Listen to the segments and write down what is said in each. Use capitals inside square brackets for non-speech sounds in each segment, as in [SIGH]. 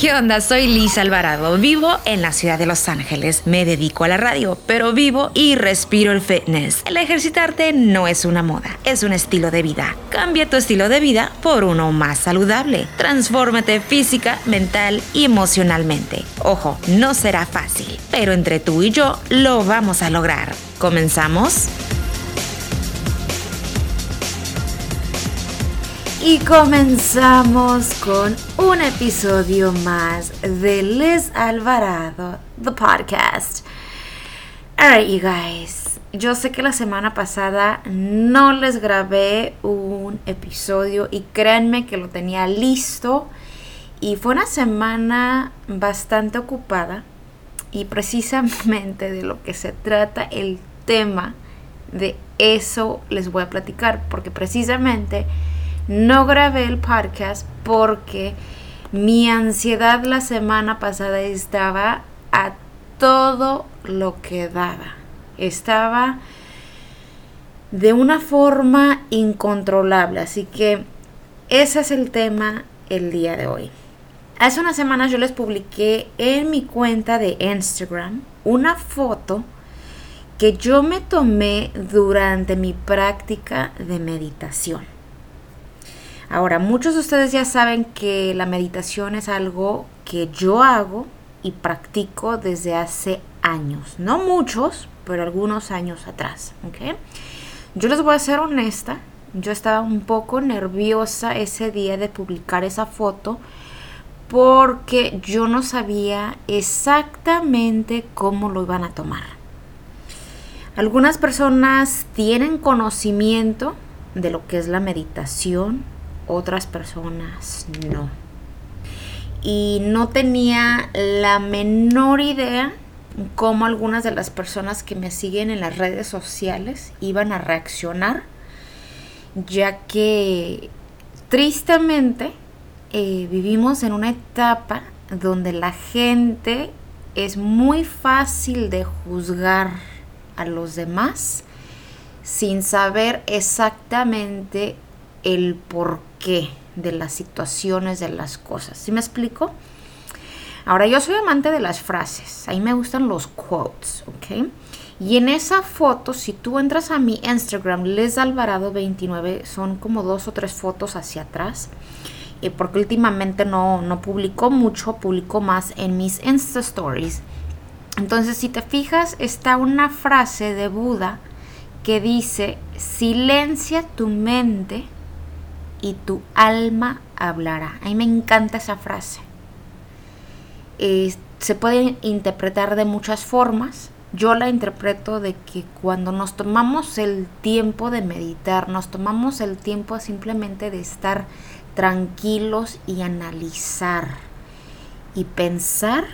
¿Qué onda? Soy Liz Alvarado. Vivo en la ciudad de Los Ángeles. Me dedico a la radio, pero vivo y respiro el fitness. El ejercitarte no es una moda, es un estilo de vida. Cambia tu estilo de vida por uno más saludable. Transfórmate física, mental y emocionalmente. Ojo, no será fácil, pero entre tú y yo lo vamos a lograr. ¿Comenzamos? Y comenzamos con un episodio más de Liz Alvarado, the podcast. Alright, you guys. Yo sé que la semana pasada no les grabé un episodio y créanme que lo tenía listo. Y fue una semana bastante ocupada. Y precisamente de lo que se trata el tema, de eso les voy a platicar. Porque precisamente no grabé el podcast porque mi ansiedad la semana pasada estaba a todo lo que daba. Estaba de una forma incontrolable. Así que ese es el tema el día de hoy. Hace unas semanas yo les publiqué en mi cuenta de Instagram una foto que yo me tomé durante mi práctica de meditación. Ahora, muchos de ustedes ya saben que la meditación es algo que yo hago y practico desde hace años. No muchos, pero algunos años atrás. Yo les voy a ser honesta. Yo estaba un poco nerviosa ese día de publicar esa foto porque yo no sabía exactamente cómo lo iban a tomar. Algunas personas tienen conocimiento de lo que es la meditación, otras personas no. Y no tenía la menor idea cómo algunas de las personas que me siguen en las redes sociales iban a reaccionar, ya que tristemente eh, vivimos en una etapa donde la gente es muy fácil de juzgar a los demás sin saber exactamente el por qué de las situaciones, de las cosas. ¿Sí me explico? Ahora, yo soy amante de las frases. Ahí me gustan los quotes, ¿ok? Y en esa foto, si tú entras a mi Instagram, Les Alvarado 29, son como dos o tres fotos hacia atrás. Y porque últimamente no, no publico mucho, publico más en mis Insta Stories. Entonces, si te fijas, está una frase de Buda que dice, silencia tu mente y tu alma hablará. A mí me encanta esa frase. se puede interpretar de muchas formas. Yo la interpreto de que cuando nos tomamos el tiempo de meditar, nos tomamos el tiempo simplemente de estar tranquilos y analizar y pensar,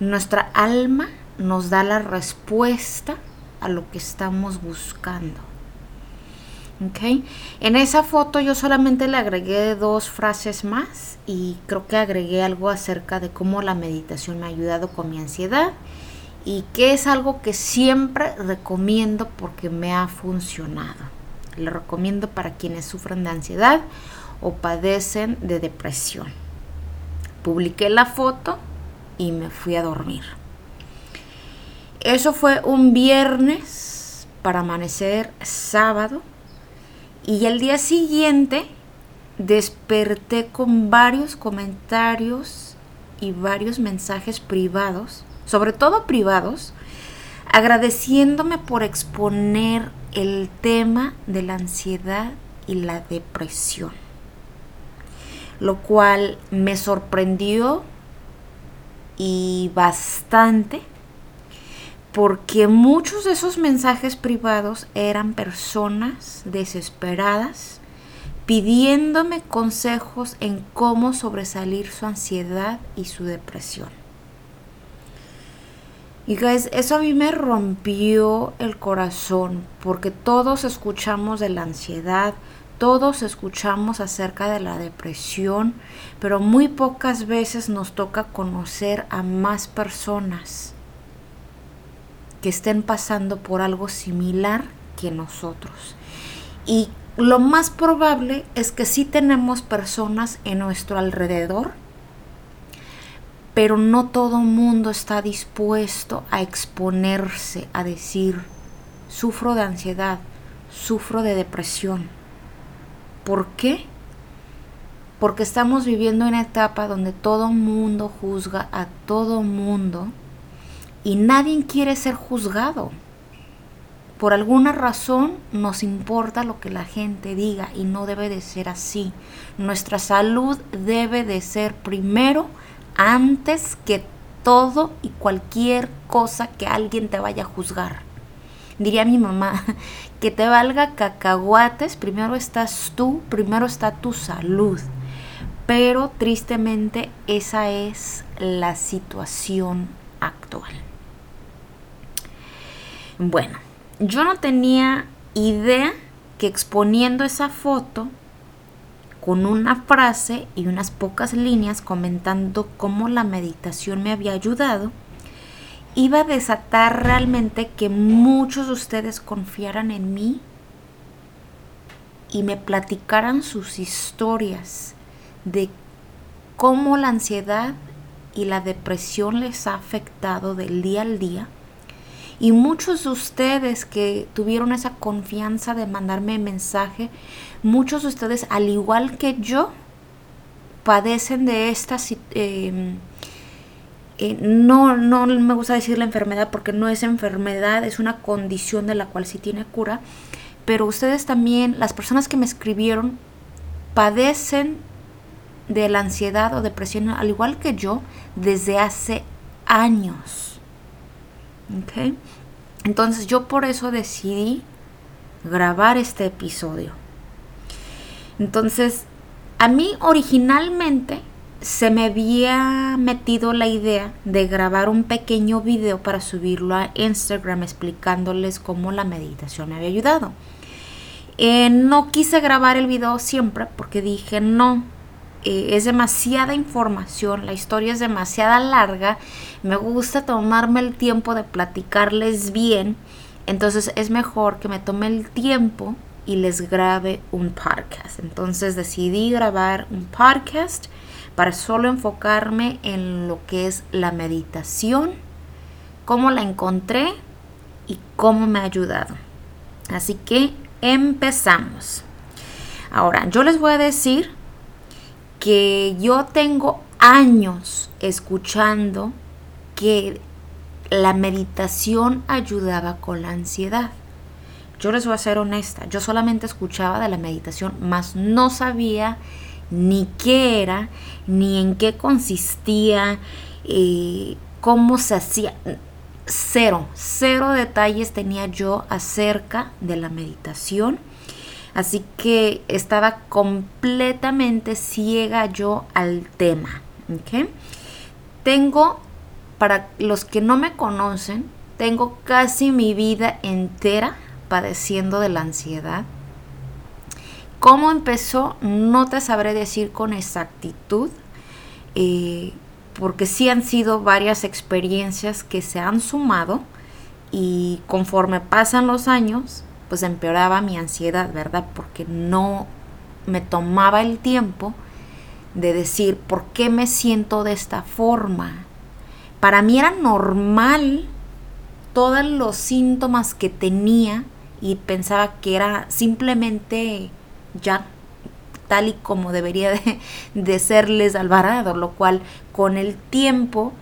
nuestra alma nos da la respuesta a lo que estamos buscando. En esa foto yo solamente le agregué dos frases más y creo que agregué algo acerca de cómo la meditación me ha ayudado con mi ansiedad y que es algo que siempre recomiendo porque me ha funcionado. Lo recomiendo para quienes sufren de ansiedad o padecen de depresión. Publiqué la foto y me fui a dormir. Eso fue un viernes para amanecer sábado y el día siguiente desperté con varios comentarios y varios mensajes privados, sobre todo privados, agradeciéndome por exponer el tema de la ansiedad y la depresión, lo cual me sorprendió y bastante porque muchos de esos mensajes privados eran personas desesperadas pidiéndome consejos en cómo sobresalir su ansiedad y su depresión. Y guys, eso a mí me rompió el corazón porque todos escuchamos de la ansiedad, todos escuchamos acerca de la depresión, pero muy pocas veces nos toca conocer a más personas que estén pasando por algo similar que nosotros. Y lo más probable es que sí tenemos personas en nuestro alrededor pero no todo mundo está dispuesto a exponerse, a decir, sufro de ansiedad, sufro de depresión. ¿Por qué? Porque estamos viviendo una etapa donde todo mundo juzga a todo mundo y nadie quiere ser juzgado. Por alguna razón nos importa lo que la gente diga y no debe de ser así. Nuestra salud debe de ser primero antes que todo y cualquier cosa que alguien te vaya a juzgar. Diría mi mamá, [LAUGHS] que te valga cacahuates, primero estás tú, primero está tu salud. Pero tristemente esa es la situación actual. Bueno, yo no tenía idea que exponiendo esa foto con una frase y unas pocas líneas comentando cómo la meditación me había ayudado, iba a desatar realmente que muchos de ustedes confiaran en mí y me platicaran sus historias de cómo la ansiedad y la depresión les ha afectado del día al día y muchos de ustedes que tuvieron esa confianza de mandarme mensaje, muchos de ustedes, al igual que yo, padecen de esta... Eh, eh, no, no me gusta decir la enfermedad porque no es enfermedad, es una condición de la cual sí tiene cura. Pero ustedes también, las personas que me escribieron, padecen de la ansiedad o depresión, al igual que yo, desde hace años. ¿Ok? Entonces yo por eso decidí grabar este episodio. Entonces, a mí originalmente se me había metido la idea de grabar un pequeño video para subirlo a Instagram explicándoles cómo la meditación me había ayudado. Eh, no quise grabar el video siempre porque dije no, eh, es demasiada información, la historia es demasiada larga, me gusta tomarme el tiempo de platicarles bien, entonces es mejor que me tome el tiempo y les grabe un podcast. Entonces decidí grabar un podcast para solo enfocarme en lo que es la meditación, cómo la encontré y cómo me ha ayudado. Así que empezamos. Ahora, yo les voy a decir que yo tengo años escuchando que la meditación ayudaba con la ansiedad. Yo les voy a ser honesta, yo solamente escuchaba de la meditación, mas no sabía ni qué era, ni en qué consistía, eh, cómo se hacía. Cero, cero detalles tenía yo acerca de la meditación Así que estaba completamente ciega yo al tema. Tengo, para los que no me conocen, tengo casi mi vida entera padeciendo de la ansiedad. ¿Cómo empezó? No te sabré decir con exactitud, eh, porque sí han sido varias experiencias que se han sumado y conforme pasan los años, pues empeoraba mi ansiedad, ¿verdad? Porque no me tomaba el tiempo de decir, ¿por qué me siento de esta forma? Para mí era normal todos los síntomas que tenía y pensaba que era simplemente ya tal y como debería de, serles Alvarado, lo cual con el tiempo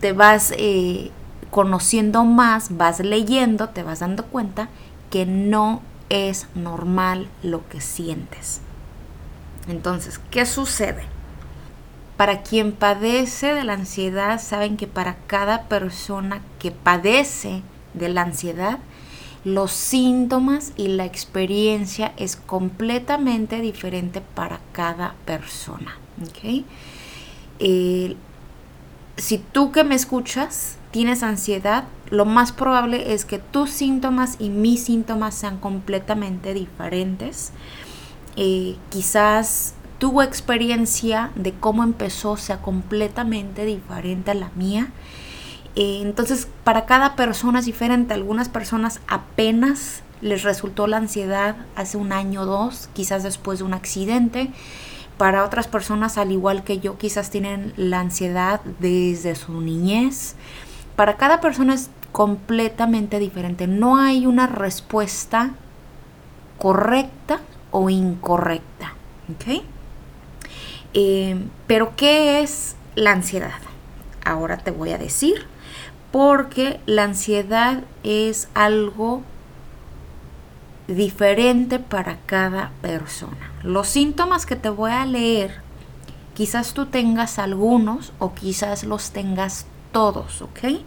te vas eh, conociendo más, vas leyendo, te vas dando cuenta que no es normal lo que sientes. Entonces, ¿qué sucede? Para quien padece de la ansiedad, saben que para cada persona que padece de la ansiedad, los síntomas y la experiencia es completamente diferente para cada persona. si tú que me escuchas tienes ansiedad, lo más probable es que tus síntomas y mis síntomas sean completamente diferentes. Eh, quizás tu experiencia de cómo empezó sea completamente diferente a la mía. Eh, entonces, para cada persona es diferente. Algunas personas apenas les resultó la ansiedad hace un año o dos, quizás después de un accidente. Para otras personas, al igual que yo, quizás tienen la ansiedad desde su niñez. Para cada persona es completamente diferente. No hay una respuesta correcta o incorrecta. ¿Ok? Eh, pero, ¿qué es la ansiedad? Ahora te voy a decir. Porque la ansiedad es algo diferente para cada persona. Los síntomas que te voy a leer, quizás tú tengas algunos o quizás los tengas todos, ¿ok?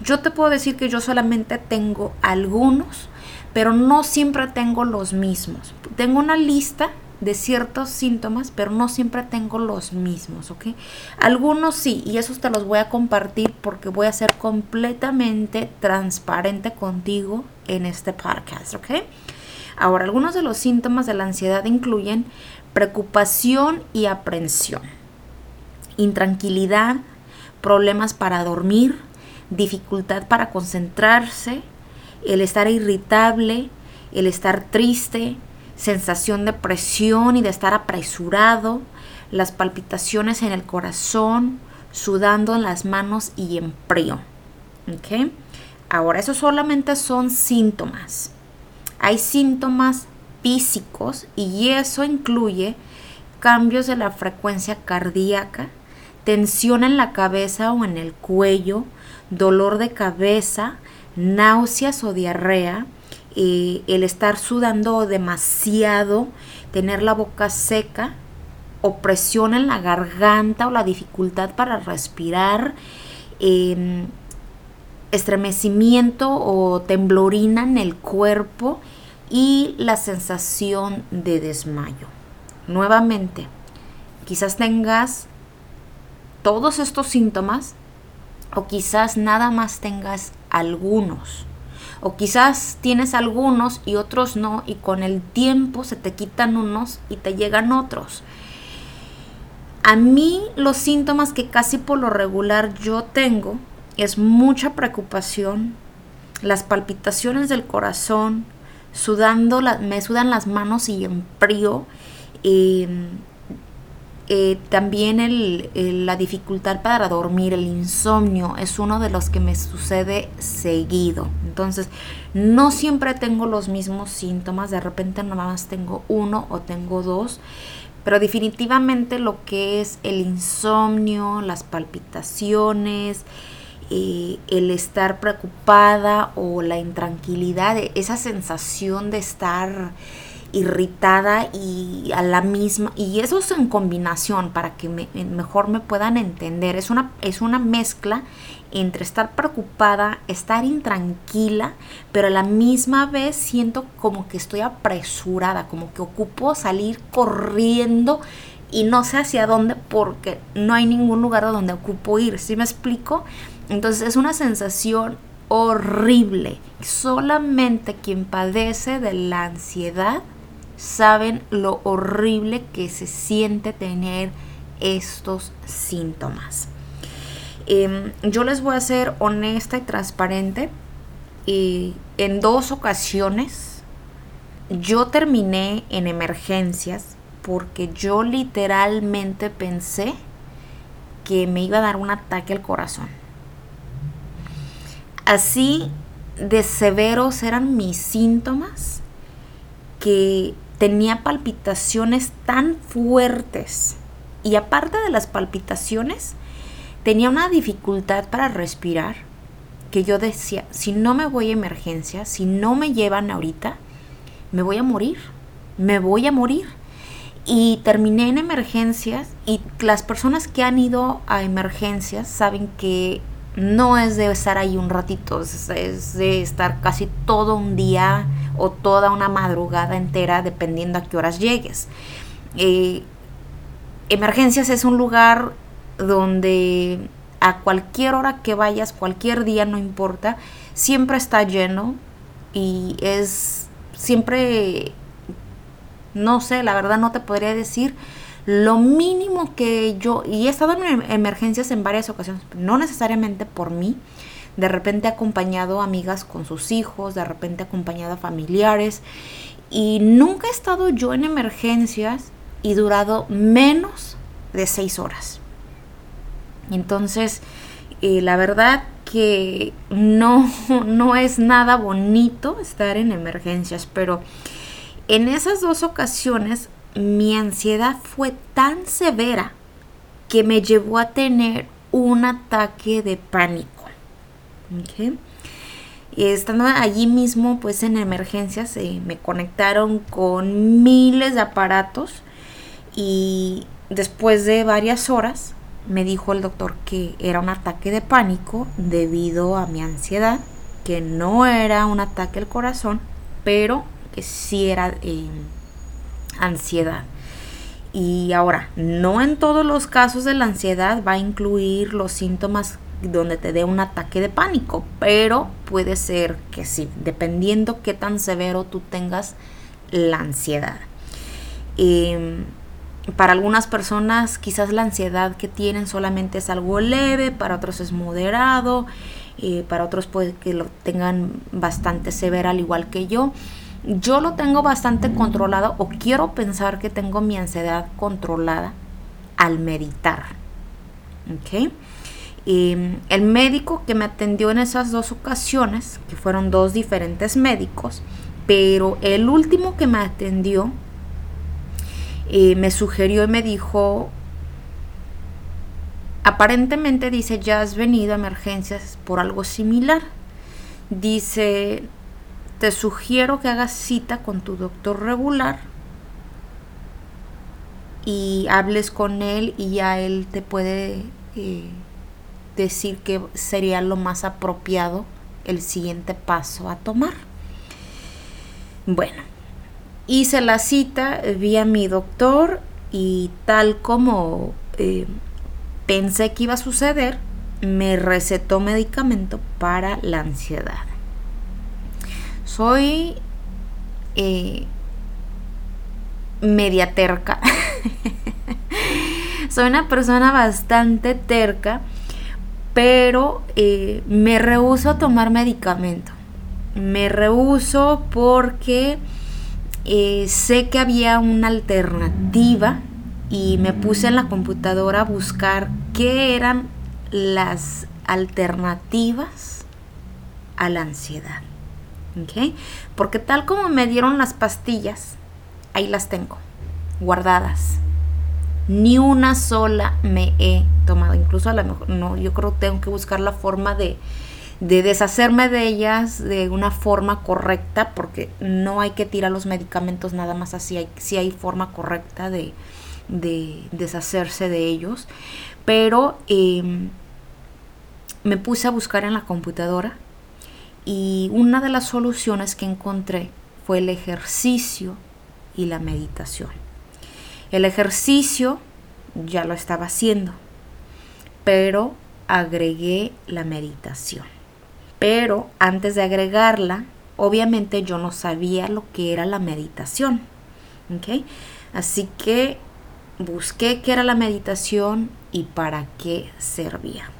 Yo te puedo decir que yo solamente tengo algunos, pero no siempre tengo los mismos. Tengo una lista de ciertos síntomas, pero no siempre tengo los mismos, ¿ok? Algunos sí, y esos te los voy a compartir porque voy a ser completamente transparente contigo en este podcast, ¿ok? Ahora, algunos de los síntomas de la ansiedad incluyen preocupación y aprensión, intranquilidad, problemas para dormir, dificultad para concentrarse, el estar irritable, el estar triste, sensación de presión y de estar apresurado, las palpitaciones en el corazón, sudando en las manos y en frío. Ahora, esos solamente son síntomas hay síntomas físicos y eso incluye cambios de la frecuencia cardíaca, tensión en la cabeza o en el cuello, dolor de cabeza, náuseas o diarrea, el estar sudando demasiado, tener la boca seca, opresión en la garganta o la dificultad para respirar, em, estremecimiento o temblorina en el cuerpo y la sensación de desmayo. Nuevamente, quizás tengas todos estos síntomas o quizás nada más tengas algunos. O quizás tienes algunos y otros no y con el tiempo se te quitan unos y te llegan otros. A mí los síntomas que casi por lo regular yo tengo es mucha preocupación, las palpitaciones del corazón, sudando, me sudan las manos y en frío. Eh, también la dificultad para dormir, el insomnio, es uno de los que me sucede seguido. Entonces, no siempre tengo los mismos síntomas, de repente nada más tengo uno o tengo dos, pero definitivamente lo que es el insomnio, las palpitaciones, eh, el estar preocupada o la intranquilidad, esa sensación de estar irritada y a la misma y eso es en combinación para que mejor me puedan entender es una es una mezcla entre estar preocupada estar intranquila pero a la misma vez siento como que estoy apresurada como que ocupo salir corriendo y no sé hacia dónde porque no hay ningún lugar a donde ocupo ir ¿sí me explico? Entonces es una sensación horrible. Solamente quien padece de la ansiedad saben lo horrible que se siente tener estos síntomas. Em, yo les voy a ser honesta y transparente. Y en dos ocasiones yo terminé en emergencias porque yo literalmente pensé que me iba a dar un ataque al corazón. Así de severos eran mis síntomas que tenía palpitaciones tan fuertes. Y aparte de las palpitaciones, tenía una dificultad para respirar que yo decía, si no me voy a emergencia, si no me llevan ahorita, me voy a morir, me voy a morir. Y terminé en emergencias y las personas que han ido a emergencias saben que no es de estar ahí un ratito, es, de estar casi todo un día o toda una madrugada entera dependiendo a qué horas llegues. Eh, emergencias es un lugar donde a cualquier hora que vayas, cualquier día, no importa, siempre está lleno y es siempre, no sé, la verdad no te podría decir, lo mínimo que yo, y he estado en em, emergencias en varias ocasiones, no necesariamente por mí, de repente he acompañado a amigas con sus hijos, de repente he acompañado a familiares, y nunca he estado yo en emergencias y durado menos de seis horas. Entonces, eh, la verdad que no, [LAUGHS] no es nada bonito estar en emergencias, pero en esas dos ocasiones mi ansiedad fue tan severa que me llevó a tener un ataque de pánico. Estando allí mismo, pues en emergencias, eh, me conectaron con miles de aparatos y después de varias horas me dijo el doctor que era un ataque de pánico debido a mi ansiedad, que no era un ataque al corazón, pero que sí era eh, ansiedad. Y ahora, no en todos los casos de la ansiedad va a incluir los síntomas donde te dé un ataque de pánico, pero puede ser que sí, dependiendo qué tan severo tú tengas la ansiedad. Em, para algunas personas quizás la ansiedad que tienen solamente es algo leve, para otros es moderado, eh, para otros puede que lo tengan bastante severa al igual que yo. Yo lo tengo bastante controlado o quiero pensar que tengo mi ansiedad controlada al meditar. ¿Ok? Em, el médico que me atendió en esas dos ocasiones, que fueron dos diferentes médicos, pero el último que me atendió eh, me sugirió y me dijo, aparentemente dice, ya has venido a emergencias por algo similar. Dice, te sugiero que hagas cita con tu doctor regular y hables con él y ya él te puede... Eh, decir que sería lo más apropiado el siguiente paso a tomar. Bueno, hice la cita, vi a mi doctor y tal como eh, pensé que iba a suceder, me recetó medicamento para la ansiedad. Soy eh, media terca. [LAUGHS] Soy una persona bastante terca pero eh, me rehuso a tomar medicamento. Me rehuso porque eh, sé que había una alternativa y me puse en la computadora a buscar qué eran las alternativas a la ansiedad. Porque tal como me dieron las pastillas, ahí las tengo, guardadas. Ni una sola me he tomado. Incluso a lo mejor, no, yo creo que tengo que buscar la forma de, deshacerme de ellas de una forma correcta, porque no hay que tirar los medicamentos nada más así, hay, hay forma correcta de, deshacerse de ellos. Pero em, me puse a buscar en la computadora y una de las soluciones que encontré fue el ejercicio y la meditación. El ejercicio ya lo estaba haciendo pero agregué la meditación. Pero antes de agregarla, obviamente yo no sabía lo que era la meditación. Así que busqué qué era la meditación y para qué servía.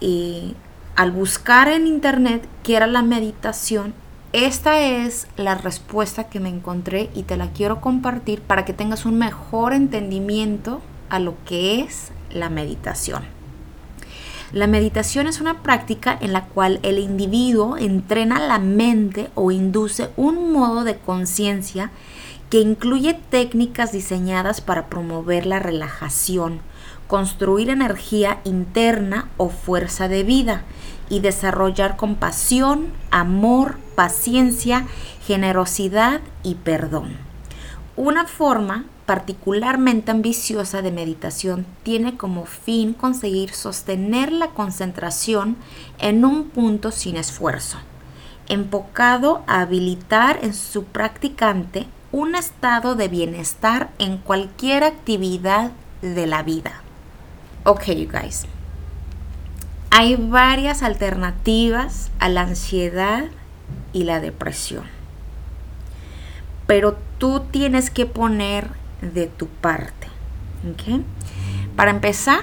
Y al buscar en internet qué era la meditación, esta es la respuesta que me encontré y te la quiero compartir para que tengas un mejor entendimiento a lo que es la meditación. La meditación es una práctica en la cual el individuo entrena la mente o induce un modo de conciencia que incluye técnicas diseñadas para promover la relajación, construir energía interna o fuerza de vida y desarrollar compasión, amor, paciencia, generosidad y perdón. Una forma particularmente ambiciosa de meditación tiene como fin conseguir sostener la concentración en un punto sin esfuerzo, enfocado a habilitar en su practicante un estado de bienestar en cualquier actividad de la vida. Ok, you guys. Hay varias alternativas a la ansiedad y la depresión. Pero tú tienes que poner de tu parte. Para empezar,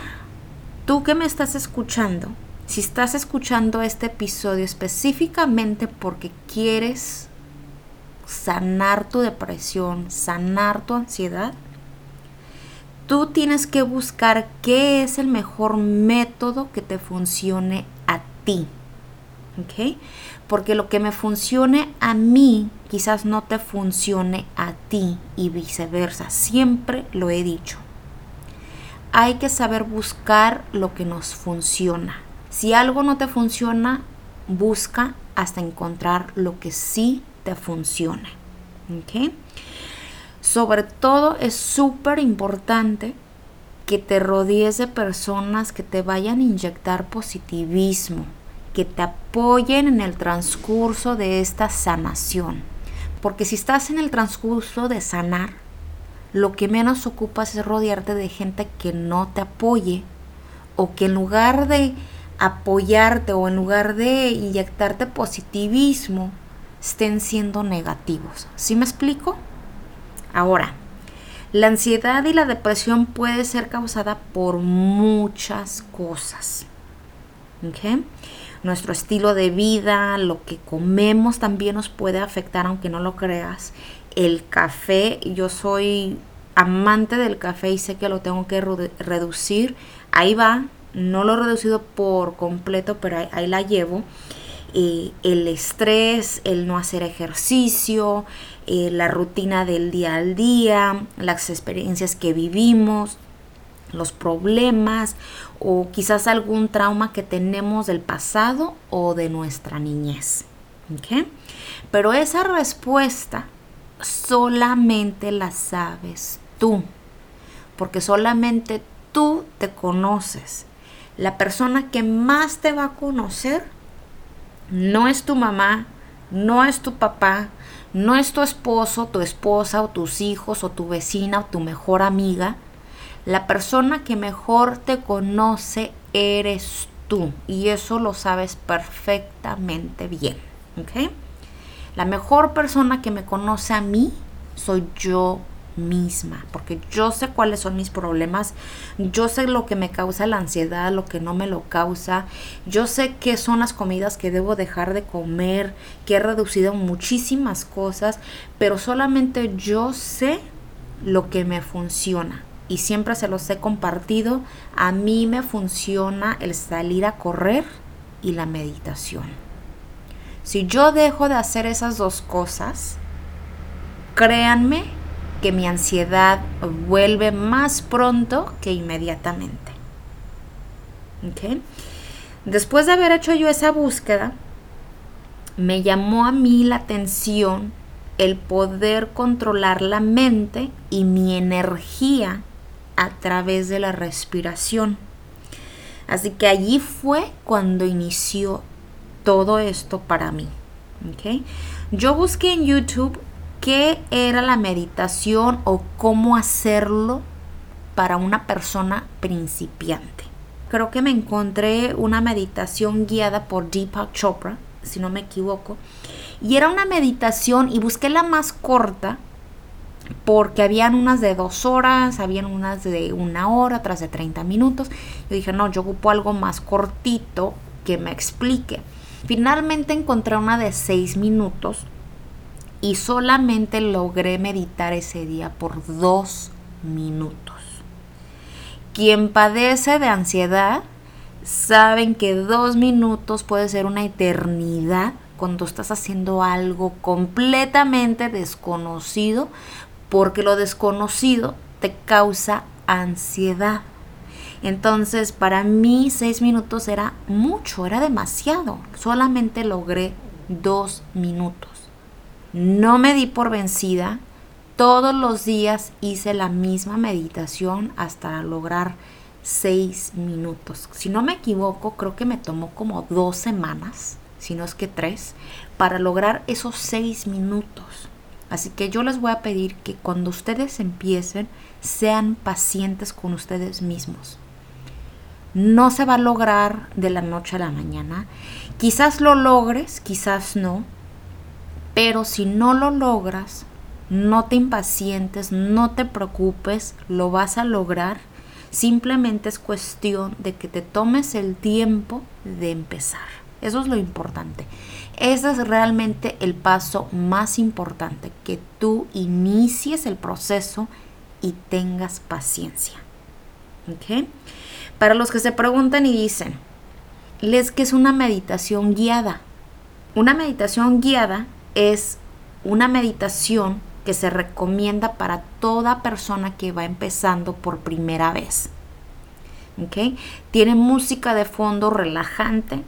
tú que me estás escuchando, si estás escuchando este episodio específicamente porque quieres sanar tu depresión, sanar tu ansiedad, tú tienes que buscar qué es el mejor método que te funcione a ti. ¿Ok? Porque lo que me funcione a mí quizás no te funcione a ti y viceversa. Siempre lo he dicho. Hay que saber buscar lo que nos funciona. Si algo no te funciona, busca hasta encontrar lo que sí te funcione. ¿Ok? Sobre todo es súper importante que te rodees de personas que te vayan a inyectar positivismo, que te apoyen en el transcurso de esta sanación. Porque si estás en el transcurso de sanar, lo que menos ocupas es rodearte de gente que no te apoye o que en lugar de apoyarte o en lugar de inyectarte positivismo, estén siendo negativos. ¿Sí me explico? Ahora, la ansiedad y la depresión puede ser causada por muchas cosas. Nuestro estilo de vida, lo que comemos también nos puede afectar, aunque no lo creas. El café, yo soy amante del café y sé que lo tengo que reducir. Ahí va, no lo he reducido por completo, pero ahí la llevo el estrés, el no hacer ejercicio, eh, la rutina del día al día, las experiencias que vivimos, los problemas o quizás algún trauma que tenemos del pasado o de nuestra niñez. Pero esa respuesta solamente la sabes tú, porque solamente tú te conoces. La persona que más te va a conocer no es tu mamá, no es tu papá, no es tu esposo, tu esposa o tus hijos o tu vecina o tu mejor amiga. La persona que mejor te conoce eres tú y eso lo sabes perfectamente bien. La mejor persona que me conoce a mí soy yo misma, porque yo sé cuáles son mis problemas, yo sé lo que me causa la ansiedad, lo que no me lo causa, yo sé qué son las comidas que debo dejar de comer, que he reducido muchísimas cosas, pero solamente yo sé lo que me funciona y siempre se los he compartido, a mí me funciona el salir a correr y la meditación. Si yo dejo de hacer esas dos cosas, créanme que mi ansiedad vuelve más pronto que inmediatamente. Después de haber hecho yo esa búsqueda, me llamó a mí la atención el poder controlar la mente y mi energía a través de la respiración. Así que allí fue cuando inició todo esto para mí. Yo busqué en YouTube qué era la meditación o cómo hacerlo para una persona principiante. Creo que me encontré una meditación guiada por Deepak Chopra, si no me equivoco, y era una meditación y busqué la más corta porque habían unas de dos horas, habían unas de una hora, otras de 30 minutos. Yo dije, no, yo ocupo algo más cortito que me explique. Finalmente encontré una de seis minutos y solamente logré meditar ese día por dos minutos. Quien padece de ansiedad saben que dos minutos puede ser una eternidad cuando estás haciendo algo completamente desconocido porque lo desconocido te causa ansiedad. Entonces, para mí seis minutos era mucho, era demasiado. Solamente logré dos minutos. No me di por vencida. Todos los días hice la misma meditación hasta lograr seis minutos. Si no me equivoco, creo que me tomó como dos semanas, si no es que tres, para lograr esos seis minutos. Así que yo les voy a pedir que cuando ustedes empiecen, sean pacientes con ustedes mismos. No se va a lograr de la noche a la mañana. Quizás lo logres, quizás no, pero si no lo logras, no te impacientes, no te preocupes, lo vas a lograr. Simplemente es cuestión de que te tomes el tiempo de empezar. Eso es lo importante. Ese es realmente el paso más importante, que tú inicies el proceso y tengas paciencia. ¿Ok? Para los que se preguntan y dicen, les que es una meditación guiada. Una meditación guiada es una meditación que se recomienda para toda persona que va empezando por primera vez. Tiene música de fondo relajante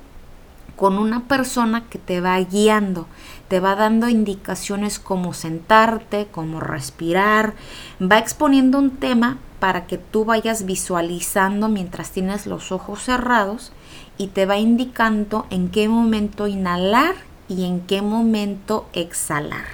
con una persona que te va guiando, te va dando indicaciones como sentarte, como respirar, va exponiendo un tema para que tú vayas visualizando mientras tienes los ojos cerrados y te va indicando en qué momento inhalar y en qué momento exhalar.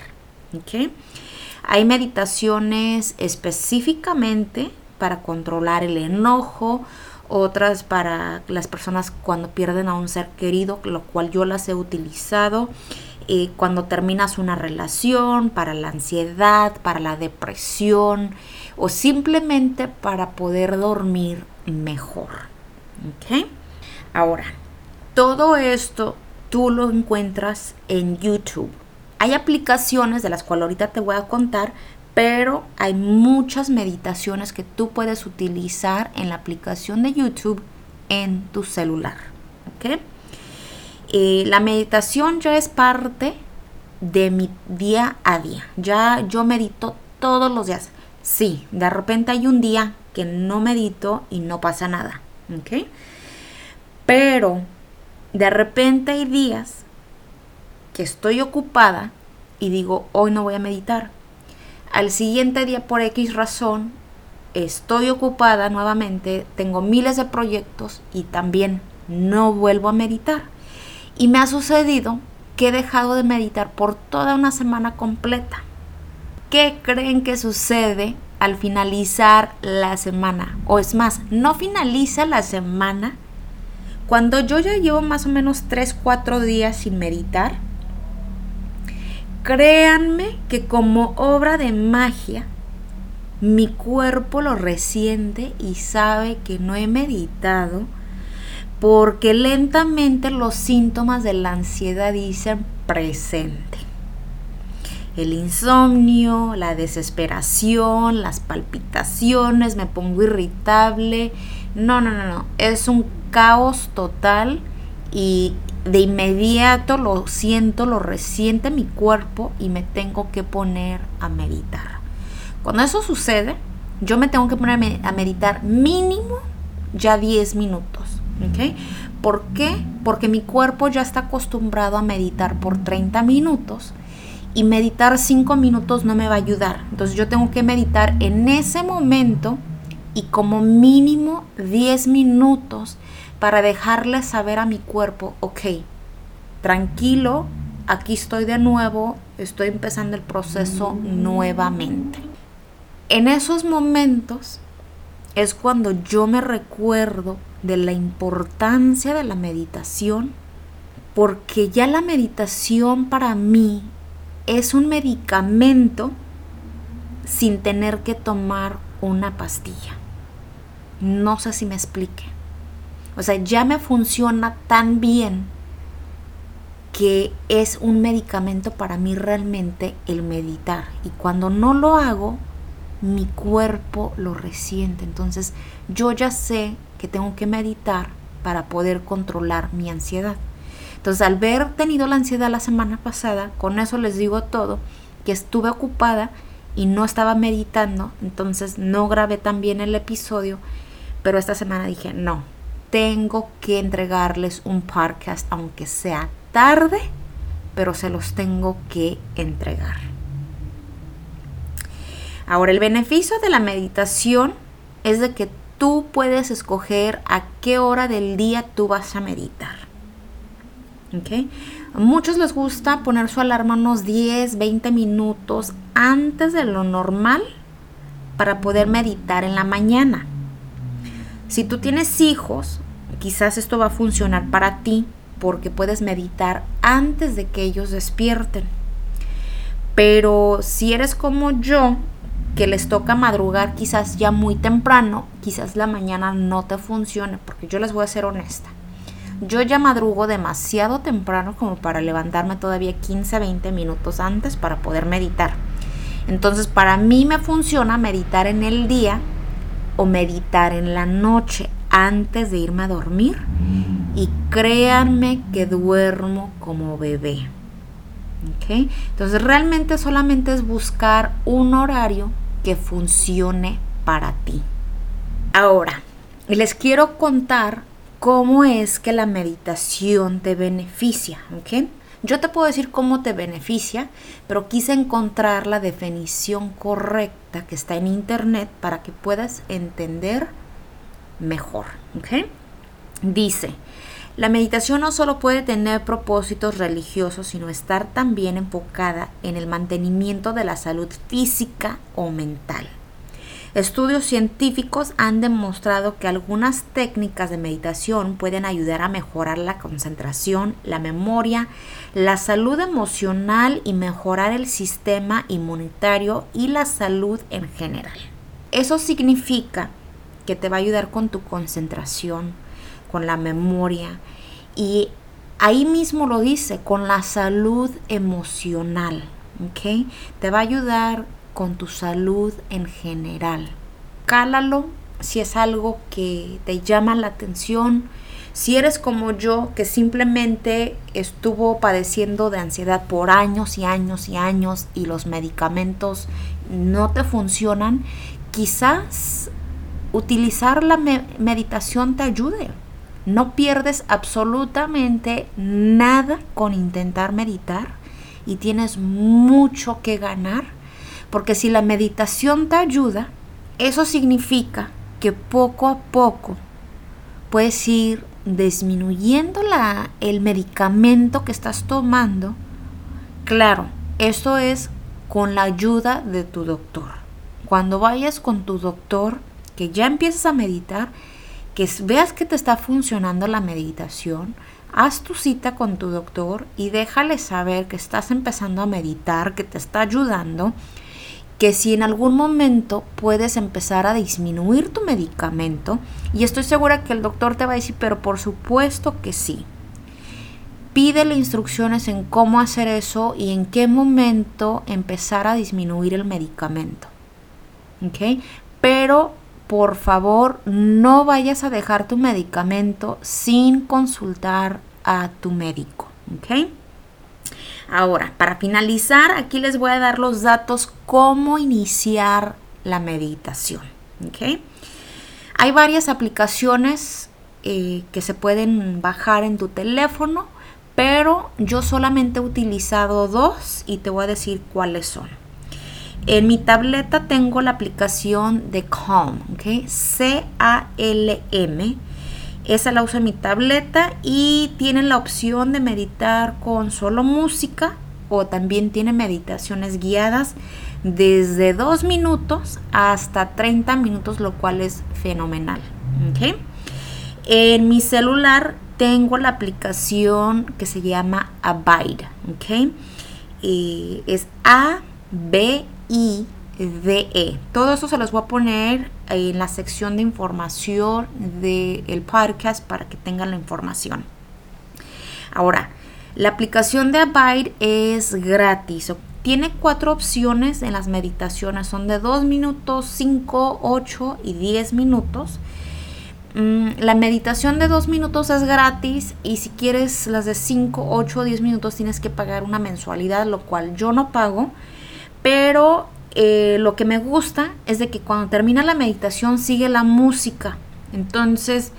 Hay meditaciones específicamente para controlar el enojo, otras para las personas cuando pierden a un ser querido, lo cual yo las he utilizado. Eh, cuando terminas una relación, para la ansiedad, para la depresión o simplemente para poder dormir mejor. Ahora, todo esto tú lo encuentras en YouTube. Hay aplicaciones de las cuales ahorita te voy a contar, pero hay muchas meditaciones que tú puedes utilizar en la aplicación de YouTube en tu celular. ¿ok? Eh, la meditación ya es parte de mi día a día. Ya yo medito todos los días. Sí, de repente hay un día que no medito y no pasa nada. ¿ok? Pero de repente hay días que estoy ocupada y digo, hoy no voy a meditar. Al siguiente día, por X razón, estoy ocupada nuevamente, tengo miles de proyectos y también no vuelvo a meditar. Y me ha sucedido que he dejado de meditar por toda una semana completa. ¿Qué creen que sucede al finalizar la semana? O es más, no finaliza la semana. Cuando yo ya llevo más o menos 3, 4 días sin meditar, créanme que como obra de magia, mi cuerpo lo resiente y sabe que no he meditado porque lentamente los síntomas de la ansiedad dicen presente. El insomnio, la desesperación, las palpitaciones, me pongo irritable. No, no, no, no. Es un caos total y de inmediato lo siento, lo resiente mi cuerpo y me tengo que poner a meditar. Cuando eso sucede, yo me tengo que poner a meditar mínimo ya 10 minutos. ¿ok? ¿Por qué? Porque mi cuerpo ya está acostumbrado a meditar por 30 minutos y meditar 5 minutos no me va a ayudar. Entonces yo tengo que meditar en ese momento y como mínimo 10 minutos para dejarle saber a mi cuerpo, ok, tranquilo, aquí estoy de nuevo, estoy empezando el proceso nuevamente. En esos momentos es cuando yo me recuerdo de la importancia de la meditación, porque ya la meditación para mí es un medicamento sin tener que tomar una pastilla. No sé si me explique. O sea, ya me funciona tan bien que es un medicamento para mí realmente el meditar. Y cuando no lo hago, mi cuerpo lo resiente. Entonces yo ya sé que tengo que meditar para poder controlar mi ansiedad. Entonces al haber tenido la ansiedad la semana pasada, con eso les digo todo, que estuve ocupada y no estaba meditando, entonces no grabé tan bien el episodio, pero esta semana dije, no, tengo que entregarles un podcast, aunque sea tarde, pero se los tengo que entregar. Ahora, el beneficio de la meditación es de que tú puedes escoger a qué hora del día tú vas a meditar. ¿Okay? A muchos les gusta poner su alarma unos 10, 20 minutos antes de lo normal para poder meditar en la mañana. Si tú tienes hijos, quizás esto va a funcionar para ti porque puedes meditar antes de que ellos despierten. Pero si eres como yo, que les toca madrugar quizás ya muy temprano, quizás la mañana no te funcione, porque yo les voy a ser honesta. Yo ya madrugo demasiado temprano como para levantarme todavía 15, 20 minutos antes para poder meditar. Entonces para mí me funciona meditar en el día o meditar en la noche antes de irme a dormir y créanme que duermo como bebé. Entonces realmente solamente es buscar un horario que funcione para ti. Ahora, les quiero contar cómo es que la meditación te beneficia. Yo te puedo decir cómo te beneficia, pero quise encontrar la definición correcta que está en internet para que puedas entender mejor. Dice, la meditación no solo puede tener propósitos religiosos, sino estar también enfocada en el mantenimiento de la salud física o mental. Estudios científicos han demostrado que algunas técnicas de meditación pueden ayudar a mejorar la concentración, la memoria, la salud emocional y mejorar el sistema inmunitario y la salud en general. Eso significa que te va a ayudar con tu concentración, con la memoria y ahí mismo lo dice, con la salud emocional. ¿ok? Te va a ayudar con tu salud en general. Cálalo si es algo que te llama la atención. Si eres como yo, que simplemente estuvo padeciendo de ansiedad por años y años y años y los medicamentos no te funcionan, quizás utilizar la meditación te ayude. No pierdes absolutamente nada con intentar meditar y tienes mucho que ganar porque si la meditación te ayuda, eso significa que poco a poco puedes ir disminuyendo la, el medicamento que estás tomando. Claro, eso es con la ayuda de tu doctor. Cuando vayas con tu doctor, que ya empieces a meditar, que veas que te está funcionando la meditación, haz tu cita con tu doctor y déjale saber que estás empezando a meditar, que te está ayudando que si en algún momento puedes empezar a disminuir tu medicamento, y estoy segura que el doctor te va a decir, pero por supuesto que sí. Pídele instrucciones en cómo hacer eso y en qué momento empezar a disminuir el medicamento. ¿Ok? Pero por favor no vayas a dejar tu medicamento sin consultar a tu médico. ¿Ok? Ahora, para finalizar, aquí les voy a dar los datos cómo iniciar la meditación. Hay varias aplicaciones eh, que se pueden bajar en tu teléfono, pero yo solamente he utilizado dos y te voy a decir cuáles son. En mi tableta tengo la aplicación de Calm, C-A-L-M esa la uso en mi tableta y tienen la opción de meditar con solo música o también tiene meditaciones guiadas desde 2 minutos hasta 30 minutos, lo cual es fenomenal. En mi celular tengo la aplicación que se llama Abide. Y es A-B-I DE. Todo eso se los voy a poner en la sección de información del podcast para que tengan la información. Ahora, la aplicación de Abide es gratis. Tiene cuatro opciones en las meditaciones. Son de 2 minutos, 5, 8 y 10 minutos. Mm, la meditación de 2 minutos es gratis y si quieres las de 5, 8 o 10 minutos tienes que pagar una mensualidad, lo cual yo no pago. Pero eh, lo que me gusta es de que cuando termina la meditación sigue la música. Entonces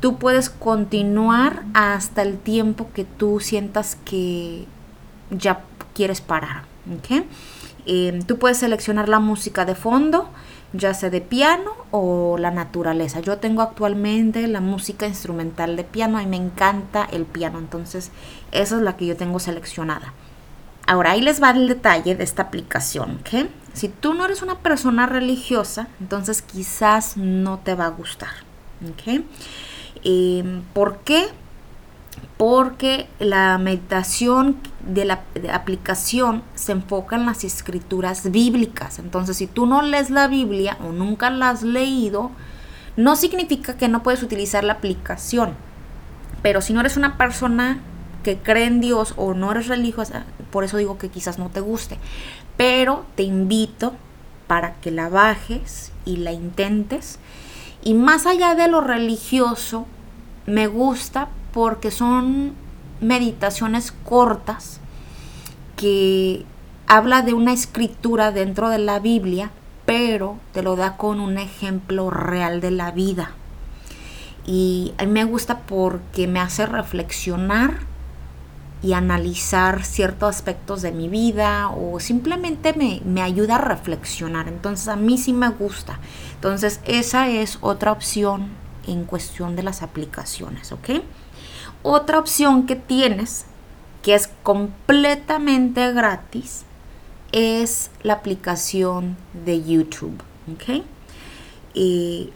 tú puedes continuar hasta el tiempo que tú sientas que ya quieres parar. Eh, tú puedes seleccionar la música de fondo, ya sea de piano o la naturaleza. Yo tengo actualmente la música instrumental de piano y me encanta el piano, entonces esa es la que yo tengo seleccionada. Ahora ahí les va el detalle de esta aplicación, ¿ok? Si tú no eres una persona religiosa, entonces quizás no te va a gustar. Em, ¿Por qué? Porque la meditación de la aplicación se enfoca en las escrituras bíblicas. Entonces, si tú no lees la Biblia o nunca la has leído, no significa que no puedes utilizar la aplicación Pero si no eres una persona que cree en Dios o no eres religiosa, por eso digo que quizás no te guste. Pero te invito para que la bajes y la intentes. Y más allá de lo religioso, me gusta porque son meditaciones cortas que habla de una escritura dentro de la Biblia, pero te lo da con un ejemplo real de la vida. Y a mí me gusta porque me hace reflexionar y analizar ciertos aspectos de mi vida o simplemente me, me, ayuda a reflexionar. Entonces a mí sí me gusta. Entonces esa es otra opción en cuestión de las aplicaciones, ¿ok? Otra opción que tienes, que es completamente gratis, es la aplicación de YouTube, ¿ok? Y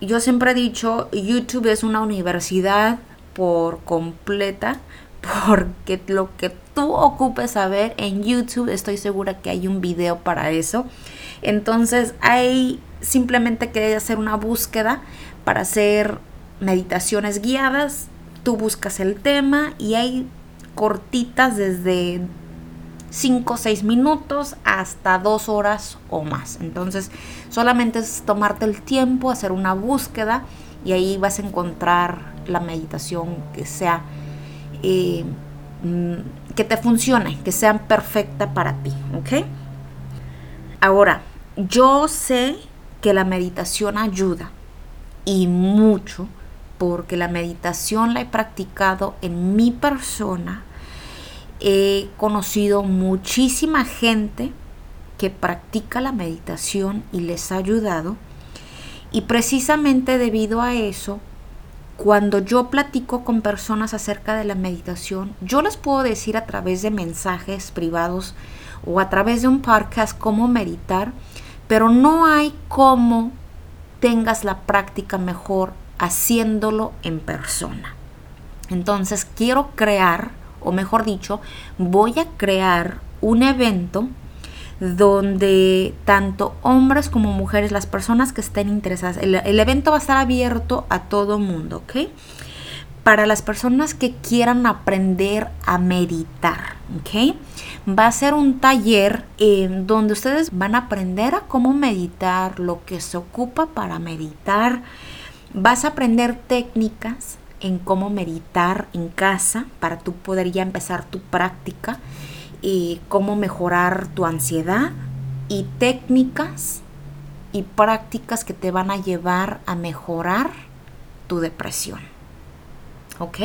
yo siempre he dicho, YouTube es una universidad por completa porque lo que tú ocupes saber en YouTube estoy segura que hay un video para eso. Entonces hay simplemente que hacer una búsqueda para hacer meditaciones guiadas. Tú buscas el tema y hay cortitas desde 5 o 6 minutos hasta 2 horas o más. Entonces solamente es tomarte el tiempo, hacer una búsqueda y ahí vas a encontrar la meditación que sea eh, mm, que te funcione, que sea perfecta para ti, ¿ok? Ahora, yo sé que la meditación ayuda y mucho porque la meditación la he practicado en mi persona. He conocido muchísima gente que practica la meditación y les ha ayudado. Y precisamente debido a eso, cuando yo platico con personas acerca de la meditación, yo les puedo decir a través de mensajes privados o a través de un podcast cómo meditar, pero no hay cómo tengas la práctica mejor haciéndolo en persona. Entonces quiero crear, o mejor dicho, voy a crear un evento donde tanto hombres como mujeres, las personas que estén interesadas, el, evento va a estar abierto a todo mundo, ¿ok? Para las personas que quieran aprender a meditar, ¿ok? Va a ser un taller en donde ustedes van a aprender a cómo meditar, lo que se ocupa para meditar. Vas a aprender técnicas en cómo meditar en casa para tú poder ya empezar tu práctica y cómo mejorar tu ansiedad y técnicas y prácticas que te van a llevar a mejorar tu depresión. ¿Ok?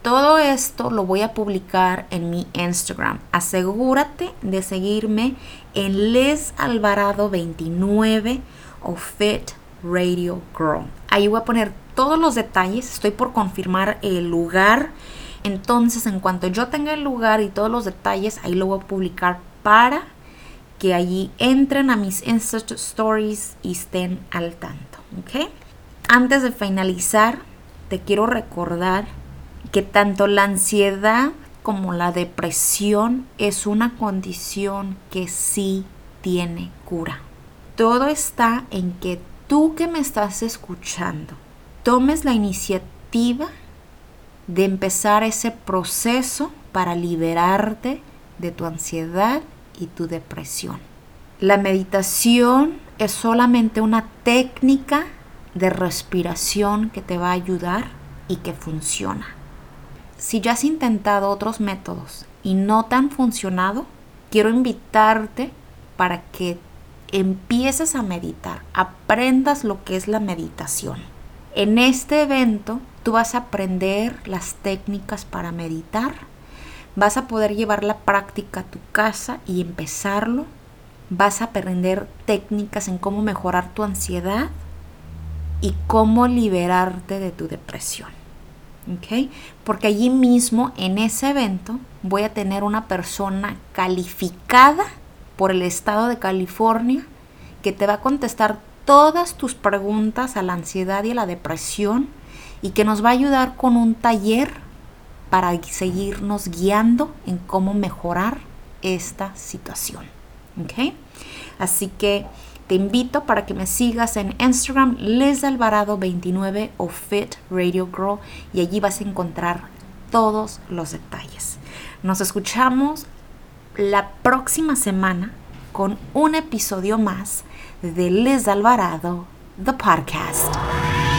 Todo esto lo voy a publicar en mi Instagram. Asegúrate de seguirme en Les Alvarado 29 o Fit Radio Girl. Ahí voy a poner todos los detalles. Estoy por confirmar el lugar entonces, en cuanto yo tenga el lugar y todos los detalles, ahí lo voy a publicar para que allí entren a mis Insta Stories y estén al tanto. ¿Ok? Antes de finalizar, te quiero recordar que tanto la ansiedad como la depresión es una condición que sí tiene cura. Todo está en que tú que me estás escuchando tomes la iniciativa de empezar ese proceso para liberarte de tu ansiedad y tu depresión. La meditación es solamente una técnica de respiración que te va a ayudar y que funciona. Si ya has intentado otros métodos y no te han funcionado, quiero invitarte para que empieces a meditar, aprendas lo que es la meditación. En este evento Tú vas a aprender las técnicas para meditar, vas a poder llevar la práctica a tu casa y empezarlo, vas a aprender técnicas en cómo mejorar tu ansiedad y cómo liberarte de tu depresión. ¿ok? Porque allí mismo, en ese evento, voy a tener una persona calificada por el estado de California que te va a contestar todas tus preguntas a la ansiedad y a la depresión y que nos va a ayudar con un taller para seguirnos guiando en cómo mejorar esta situación. ¿Ok? Así que te invito para que me sigas en Instagram Les Alvarado 29 o Fit Radio Girl y allí vas a encontrar todos los detalles. Nos escuchamos la próxima semana con un episodio más de Les Alvarado, The Podcast.